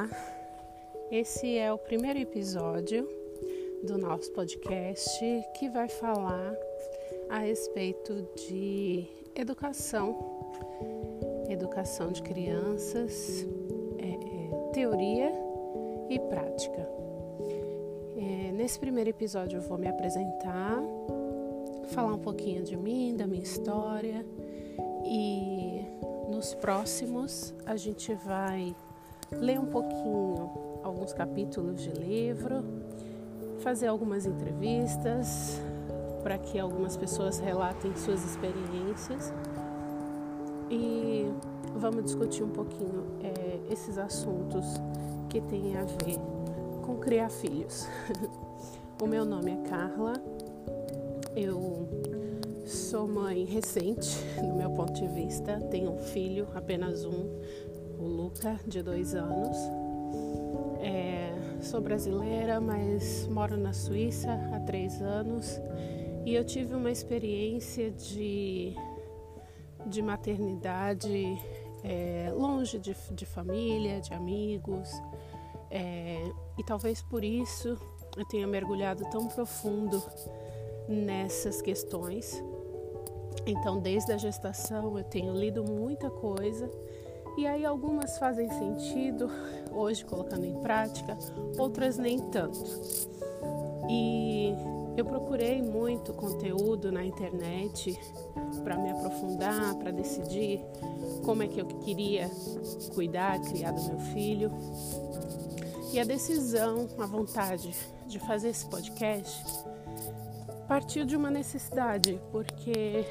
Olá, esse é o primeiro episódio do nosso podcast que vai falar a respeito de educação, educação de crianças, é, é, teoria e prática. É, nesse primeiro episódio eu vou me apresentar, falar um pouquinho de mim, da minha história e nos próximos a gente vai ler um pouquinho alguns capítulos de livro, fazer algumas entrevistas para que algumas pessoas relatem suas experiências. E vamos discutir um pouquinho é, esses assuntos que têm a ver com criar filhos. o meu nome é Carla, eu sou mãe recente, do meu ponto de vista, tenho um filho, apenas um, o Luca, de dois anos. É, sou brasileira, mas moro na Suíça há três anos e eu tive uma experiência de, de maternidade é, longe de, de, família, de amigos, é, e talvez por isso eu tenha mergulhado tão profundo nessas questões. Então, desde a gestação, eu tenho lido muita coisa e aí algumas fazem sentido hoje colocando em prática, outras nem tanto. E eu procurei muito conteúdo na internet para me aprofundar, para decidir como é que eu queria cuidar, criar do meu filho. E a decisão, a vontade de fazer esse podcast partiu de uma necessidade, porque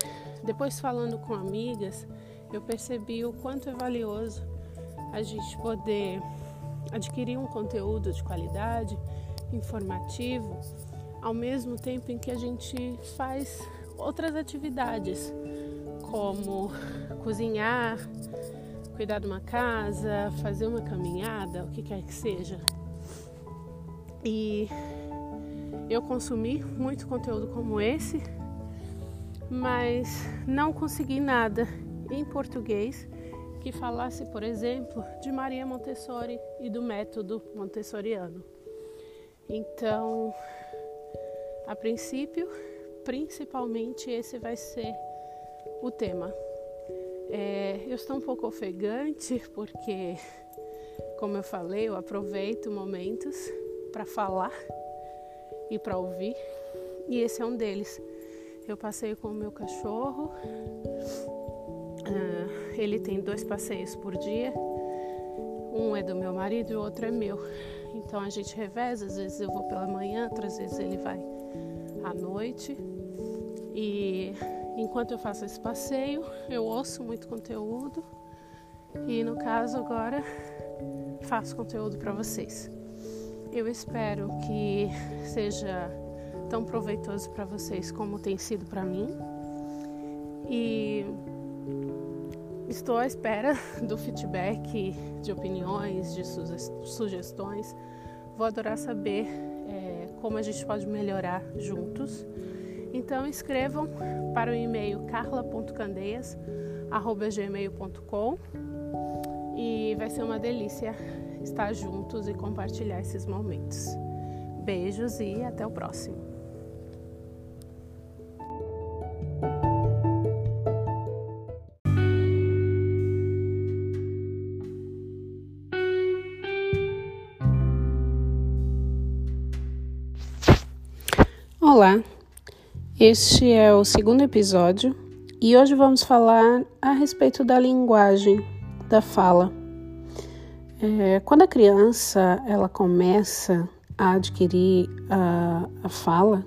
depois falando com amigas, eu percebi o quanto é valioso a gente poder adquirir um conteúdo de qualidade, informativo, ao mesmo tempo em que a gente faz outras atividades, como cozinhar, cuidar de uma casa, fazer uma caminhada, o que quer que seja. E eu consumi muito conteúdo como esse, mas não consegui nada em português que falasse, por exemplo, de Maria Montessori e do método montessoriano. Então, a princípio, principalmente esse vai ser o tema. É, eu estou um pouco ofegante porque, como eu falei, eu aproveito momentos para falar e para ouvir, e esse é um deles. Eu passei com o meu cachorro, Uh, ele tem dois passeios por dia. Um é do meu marido e o outro é meu. Então a gente reveza, às vezes eu vou pela manhã, outras vezes ele vai à noite. E enquanto eu faço esse passeio, eu ouço muito conteúdo. E no caso agora faço conteúdo para vocês. Eu espero que seja tão proveitoso para vocês como tem sido para mim. E Estou à espera do feedback, de opiniões, de sugestões. Vou adorar saber é, como a gente pode melhorar juntos. Então escrevam para o e-mail carla.candeias@gmail.com e vai ser uma delícia estar juntos e compartilhar esses momentos. Beijos e até o próximo. Olá, este é o segundo episódio e hoje vamos falar a respeito da linguagem, da fala. É, quando a criança ela começa a adquirir a, a fala,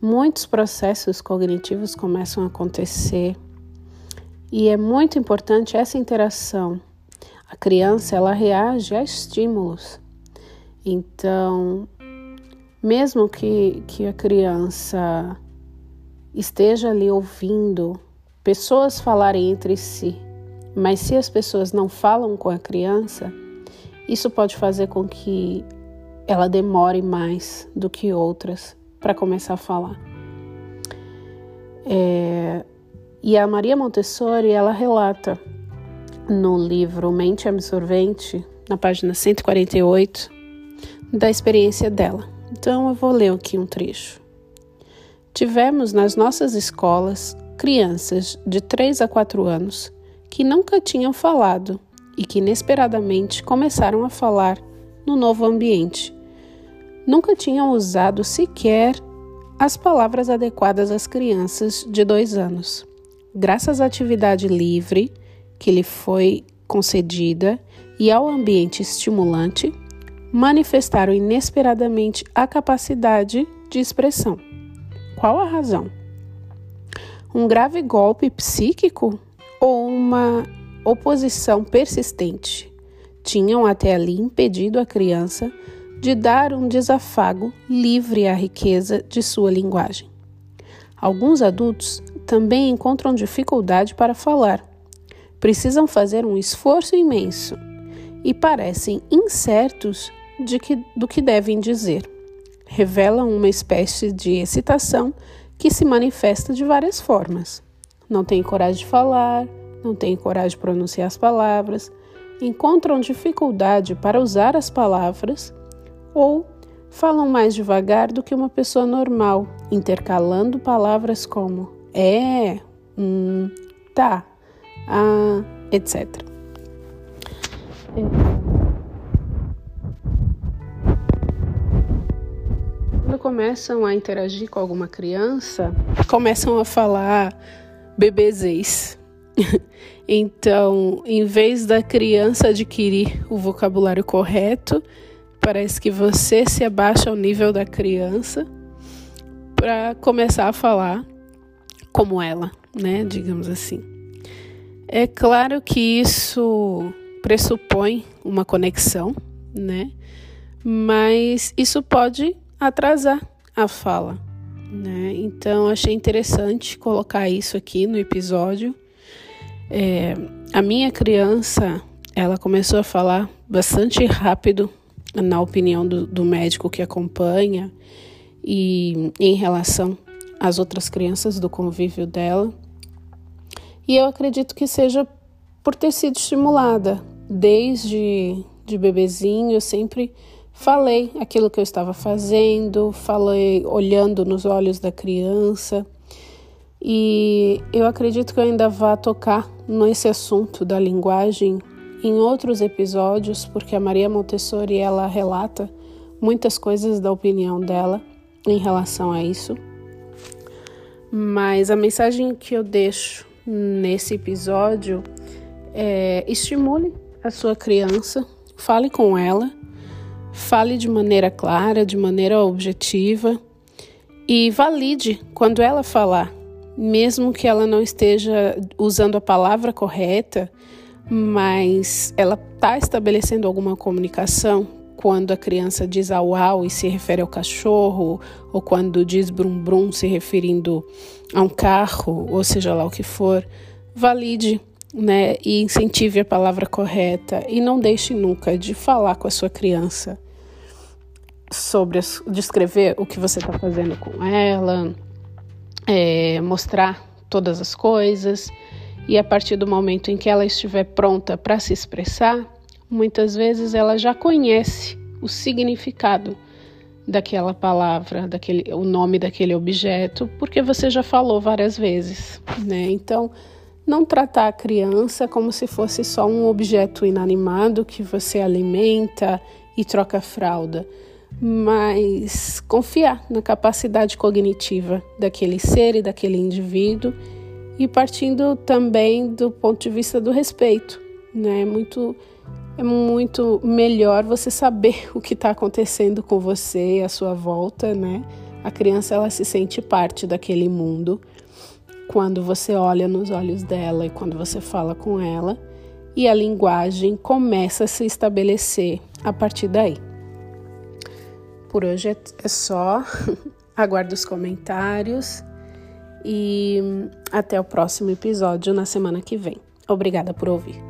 muitos processos cognitivos começam a acontecer e é muito importante essa interação. A criança ela reage a estímulos. Então, mesmo que, que a criança esteja ali ouvindo pessoas falarem entre si, mas se as pessoas não falam com a criança, isso pode fazer com que ela demore mais do que outras para começar a falar. É, e a Maria Montessori ela relata no livro Mente Absorvente na página 148, da experiência dela. Então eu vou ler aqui um trecho. Tivemos nas nossas escolas crianças de 3 a 4 anos que nunca tinham falado e que inesperadamente começaram a falar no novo ambiente. Nunca tinham usado sequer as palavras adequadas às crianças de dois anos. Graças à atividade livre que lhe foi concedida e ao ambiente estimulante, manifestaram inesperadamente a capacidade de expressão. Qual a razão? Um grave golpe psíquico ou uma oposição persistente tinham até ali impedido a criança de dar um desafago livre à riqueza de sua linguagem. Alguns adultos também encontram dificuldade para falar. Precisam fazer um esforço imenso e parecem incertos que, do que devem dizer. Revelam uma espécie de excitação que se manifesta de várias formas. Não têm coragem de falar, não têm coragem de pronunciar as palavras, encontram dificuldade para usar as palavras ou falam mais devagar do que uma pessoa normal, intercalando palavras como é, hum, tá, ah, etc. Quando começam a interagir com alguma criança, começam a falar bebezês. então, em vez da criança adquirir o vocabulário correto, Parece que você se abaixa ao nível da criança para começar a falar como ela, né? Digamos assim. É claro que isso pressupõe uma conexão, né? Mas isso pode atrasar a fala, né? Então achei interessante colocar isso aqui no episódio. É, a minha criança, ela começou a falar bastante rápido na opinião do, do médico que acompanha e em relação às outras crianças do convívio dela. E eu acredito que seja por ter sido estimulada desde de bebezinho, eu sempre falei aquilo que eu estava fazendo, falei olhando nos olhos da criança. E eu acredito que eu ainda vá tocar nesse assunto da linguagem em outros episódios, porque a Maria Montessori ela relata muitas coisas da opinião dela em relação a isso. Mas a mensagem que eu deixo nesse episódio é estimule a sua criança, fale com ela, fale de maneira clara, de maneira objetiva e valide quando ela falar, mesmo que ela não esteja usando a palavra correta mas ela está estabelecendo alguma comunicação quando a criança diz au au e se refere ao cachorro, ou quando diz brum brum se referindo a um carro, ou seja lá o que for, valide né, e incentive a palavra correta e não deixe nunca de falar com a sua criança sobre descrever o que você está fazendo com ela, é, mostrar todas as coisas e a partir do momento em que ela estiver pronta para se expressar, muitas vezes ela já conhece o significado daquela palavra, daquele, o nome daquele objeto, porque você já falou várias vezes, né? Então, não tratar a criança como se fosse só um objeto inanimado que você alimenta e troca fralda, mas confiar na capacidade cognitiva daquele ser e daquele indivíduo e partindo também do ponto de vista do respeito, né? É muito, é muito melhor você saber o que está acontecendo com você e à sua volta, né? A criança ela se sente parte daquele mundo quando você olha nos olhos dela e quando você fala com ela e a linguagem começa a se estabelecer a partir daí. Por hoje é, é só. Aguardo os comentários e até o próximo episódio na semana que vem. Obrigada por ouvir.